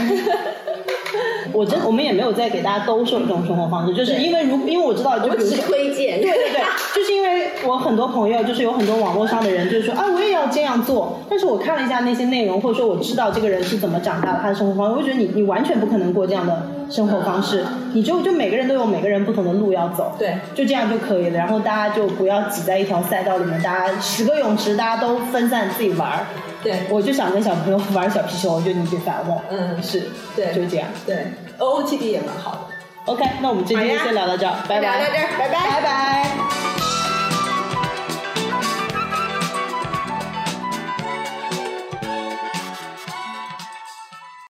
我真我们也没有在给大家兜售这种生活方式，就是因为如因为我知道，就我只比如说。推荐。对对对，就是因为我很多朋友，就是有很多网络上的人，就是说啊，我也要这样做。但是我看了一下那些内容，或者说我知道这个人是怎么长大的，他的生活方式，我就觉得你你完全不可能过这样的生活方式。你就就每个人都有每个人不同的路要走，对就这样就可以了。然后大家就不要挤在一条赛道里面，大家十个泳池，大家都分散自己玩儿。对我就想跟小朋友玩小皮球，我觉得你最烦我。嗯是，对就这样。对，OOTD 也蛮好的。OK，那我们今天就先聊到这儿，拜拜。聊到这儿拜拜拜拜。